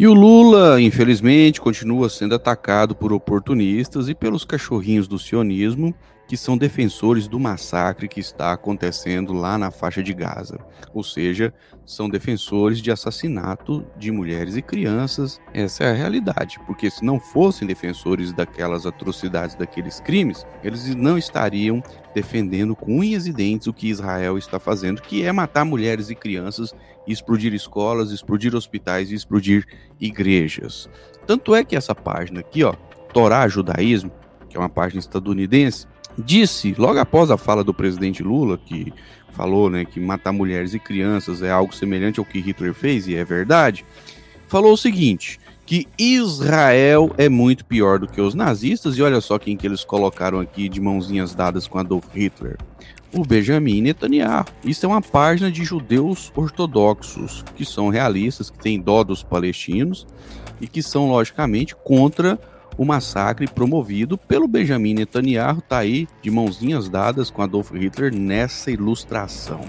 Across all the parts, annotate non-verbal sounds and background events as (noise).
E o Lula, infelizmente, continua sendo atacado por oportunistas e pelos cachorrinhos do sionismo que são defensores do massacre que está acontecendo lá na faixa de Gaza. Ou seja, são defensores de assassinato de mulheres e crianças. Essa é a realidade, porque se não fossem defensores daquelas atrocidades, daqueles crimes, eles não estariam defendendo com unhas e dentes o que Israel está fazendo, que é matar mulheres e crianças, explodir escolas, explodir hospitais e explodir igrejas. Tanto é que essa página aqui, ó, Torá Judaísmo, que é uma página estadunidense, disse, logo após a fala do presidente Lula, que falou né, que matar mulheres e crianças é algo semelhante ao que Hitler fez, e é verdade, falou o seguinte: que Israel é muito pior do que os nazistas, e olha só quem que eles colocaram aqui de mãozinhas dadas com Adolf Hitler. O Benjamin Netanyahu. Isso é uma página de judeus ortodoxos, que são realistas, que têm dó dos palestinos e que são, logicamente, contra o massacre promovido pelo Benjamin Netanyahu tá aí de mãozinhas dadas com Adolf Hitler nessa ilustração.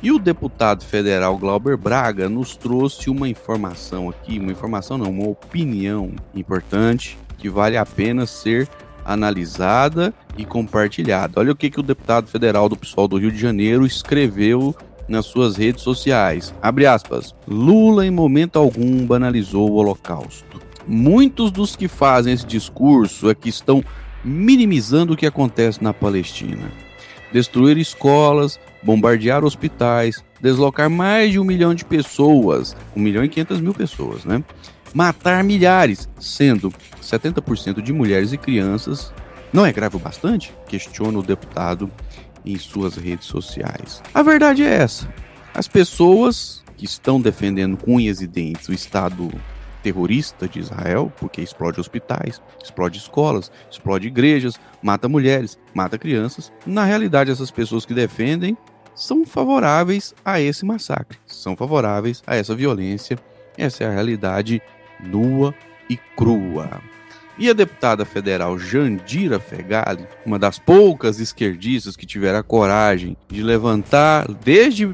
E o deputado federal Glauber Braga nos trouxe uma informação aqui, uma informação não, uma opinião importante que vale a pena ser analisada e compartilhada. Olha o que, que o deputado federal do PSOL do Rio de Janeiro escreveu nas suas redes sociais. Abre aspas. Lula em momento algum banalizou o Holocausto. Muitos dos que fazem esse discurso é que estão minimizando o que acontece na Palestina. Destruir escolas, bombardear hospitais, deslocar mais de um milhão de pessoas, um milhão e quinhentas mil pessoas, né? Matar milhares, sendo 70% de mulheres e crianças. Não é grave o bastante? Questiona o deputado em suas redes sociais. A verdade é essa. As pessoas que estão defendendo com unhas e dentes o Estado terrorista de Israel, porque explode hospitais, explode escolas, explode igrejas, mata mulheres, mata crianças. Na realidade, essas pessoas que defendem são favoráveis a esse massacre, são favoráveis a essa violência. Essa é a realidade nua e crua. E a deputada federal Jandira Fegali, uma das poucas esquerdistas que tiveram a coragem de levantar desde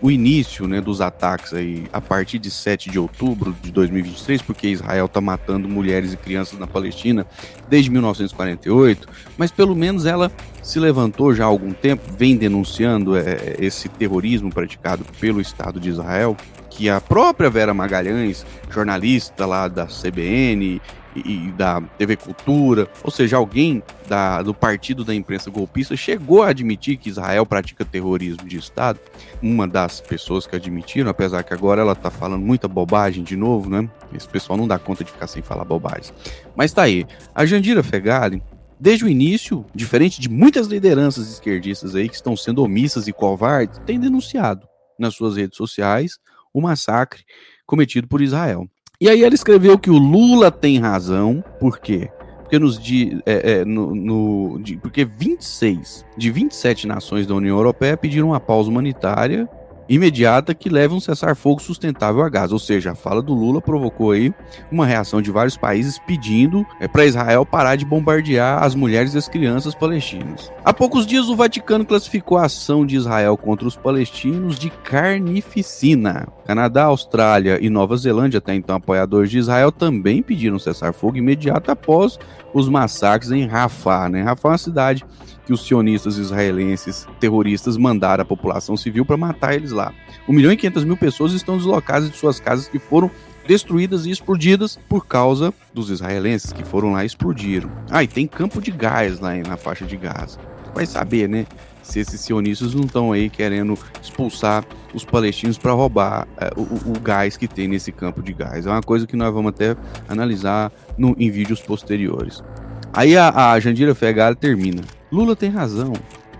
o início né, dos ataques aí, a partir de 7 de outubro de 2023, porque Israel está matando mulheres e crianças na Palestina desde 1948, mas pelo menos ela se levantou já há algum tempo, vem denunciando é, esse terrorismo praticado pelo Estado de Israel, que a própria Vera Magalhães, jornalista lá da CBN e, da TV Cultura, ou seja, alguém da, do partido da imprensa golpista chegou a admitir que Israel pratica terrorismo de Estado. Uma das pessoas que admitiram, apesar que agora ela tá falando muita bobagem de novo, né? Esse pessoal não dá conta de ficar sem falar bobagem. Mas tá aí. A Jandira Fegali, desde o início, diferente de muitas lideranças esquerdistas aí que estão sendo omissas e covardes, tem denunciado nas suas redes sociais o massacre cometido por Israel. E aí ela escreveu que o Lula tem razão, por quê? Porque nos di, é, é, no, no de, porque 26 de 27 nações da União Europeia pediram uma pausa humanitária imediata que leve um cessar-fogo sustentável a Gaza. Ou seja, a fala do Lula provocou aí uma reação de vários países pedindo é, para Israel parar de bombardear as mulheres e as crianças palestinas. Há poucos dias, o Vaticano classificou a ação de Israel contra os palestinos de carnificina. Canadá, Austrália e Nova Zelândia, até então apoiadores de Israel, também pediram cessar-fogo imediato após os massacres em Rafah. Né? Rafah é uma cidade que os sionistas israelenses terroristas mandaram a população civil para matar eles lá. 1 milhão e 500 mil pessoas estão deslocadas de suas casas que foram destruídas e explodidas por causa dos israelenses que foram lá e explodiram. Ah, e tem campo de gás lá na faixa de Gaza. Vai saber, né? Se esses sionistas não estão aí querendo expulsar os palestinos para roubar é, o, o, gás que tem nesse campo de gás. É uma coisa que nós vamos até analisar no, em vídeos posteriores. Aí a, a Jandira Fegali termina. Lula tem razão.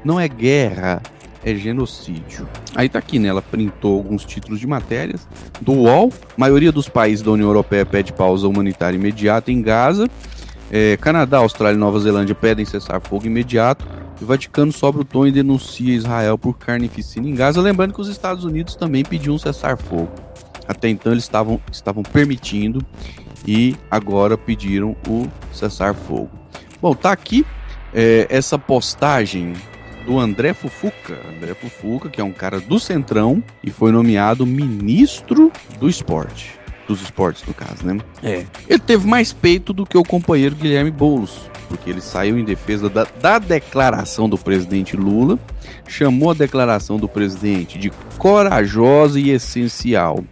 Não é guerra, é genocídio. Aí tá aqui, né? Ela printou alguns títulos de matérias do UOL. Maioria dos países da União Europeia pede pausa humanitária imediata em Gaza. É, Canadá, Austrália e Nova Zelândia pedem cessar fogo imediato. O Vaticano sobra o tom e denuncia Israel por carnificina em Gaza. Lembrando que os Estados Unidos também pediam cessar fogo. Até então eles estavam, estavam permitindo e agora pediram o cessar fogo. Bom, tá aqui é, essa postagem do André Fufuca. André Fufuca, que é um cara do Centrão e foi nomeado ministro do esporte. dos esportes, no caso, né? É. Ele teve mais peito do que o companheiro Guilherme Boulos, porque ele saiu em defesa da, da declaração do presidente Lula, chamou a declaração do presidente de corajosa e essencial.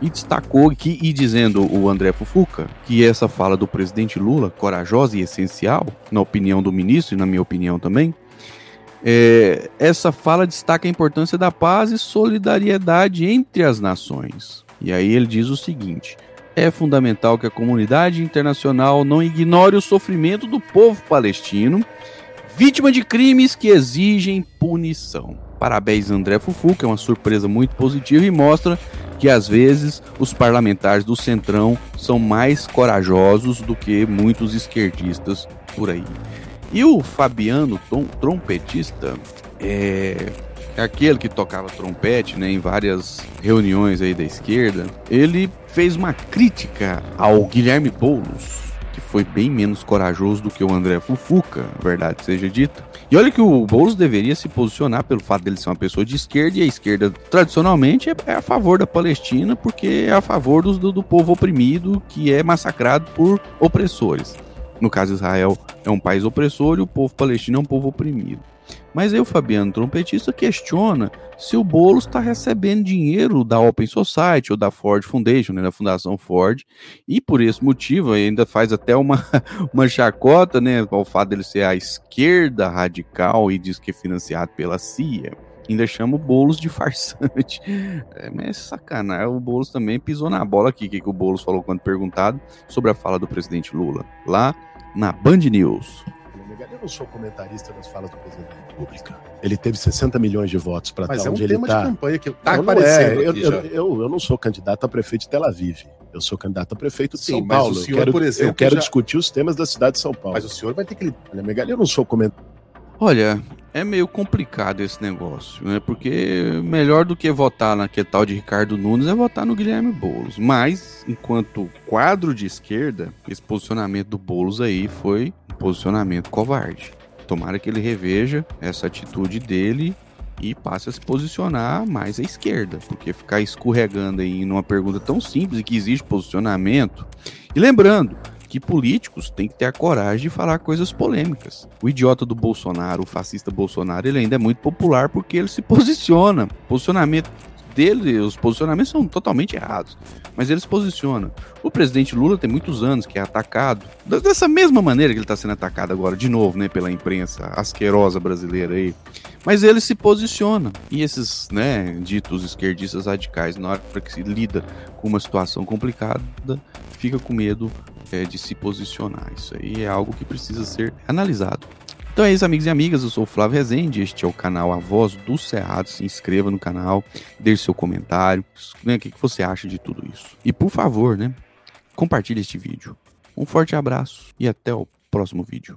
E destacou que, e dizendo o André Fufuca, que essa fala do presidente Lula, corajosa e essencial, na opinião do ministro e na minha opinião também, é, essa fala destaca a importância da paz e solidariedade entre as nações. E aí ele diz o seguinte: é fundamental que a comunidade internacional não ignore o sofrimento do povo palestino, vítima de crimes que exigem punição. Parabéns, André Fufu, que é uma surpresa muito positiva e mostra que às vezes os parlamentares do Centrão são mais corajosos do que muitos esquerdistas por aí. E o Fabiano, tom, trompetista, é, é aquele que tocava trompete né, em várias reuniões aí da esquerda, ele fez uma crítica ao Guilherme Boulos, que foi bem menos corajoso do que o André Fufuca, verdade seja dita. E olha que o Boulos deveria se posicionar pelo fato dele ser uma pessoa de esquerda, e a esquerda tradicionalmente é, é a favor da Palestina, porque é a favor do, do povo oprimido que é massacrado por opressores. No caso, Israel é um país opressor e o povo palestino é um povo oprimido. Mas aí o Fabiano Trompetista questiona se o Boulos está recebendo dinheiro da Open Society ou da Ford Foundation, né, da Fundação Ford, e por esse motivo ainda faz até uma, (laughs) uma chacota, né, ao fato dele ser a esquerda radical e diz que é financiado pela CIA. Ainda chama o Boulos de farsante. (laughs) É, mas é sacanagem. O Boulos também pisou na bola aqui. Que, que o Boulos falou quando perguntado sobre a fala do presidente Lula? Lá na Band News. Eu não sou comentarista das falas do presidente da República. Ele teve 60 milhões de votos para estar é onde um ele está. campanha que tá aparecendo. É. Eu, eu, eu, eu, não sou candidato a prefeito de Tel Aviv. Eu sou candidato a prefeito de Sim, São Paulo. Senhor, eu quero, exemplo, eu quero já... discutir os temas da cidade de São Paulo. Mas o senhor vai ter que. Olha, Megali, eu não sou comentarista. Olha, é meio complicado esse negócio, né? Porque melhor do que votar naquele tal de Ricardo Nunes é votar no Guilherme Boulos. Mas, enquanto quadro de esquerda, esse posicionamento do Boulos aí foi posicionamento covarde. Tomara que ele reveja essa atitude dele e passe a se posicionar mais à esquerda, porque ficar escorregando aí numa pergunta tão simples que existe posicionamento. E lembrando, que políticos têm que ter a coragem de falar coisas polêmicas. O idiota do Bolsonaro, o fascista Bolsonaro, ele ainda é muito popular porque ele se posiciona. Posicionamento dele, os posicionamentos são totalmente errados, mas ele se posiciona. O presidente Lula tem muitos anos que é atacado, dessa mesma maneira que ele está sendo atacado agora, de novo, né, pela imprensa asquerosa brasileira aí. Mas ele se posiciona. E esses, né, ditos esquerdistas radicais, na hora que se lida com uma situação complicada, fica com medo é, de se posicionar. Isso aí é algo que precisa ser analisado. Então é isso, amigos e amigas. Eu sou o Flávio Rezende. Este é o canal A Voz do Cerrado. Se inscreva no canal, deixe seu comentário. Né, o que você acha de tudo isso? E por favor, né, compartilhe este vídeo. Um forte abraço e até o próximo vídeo.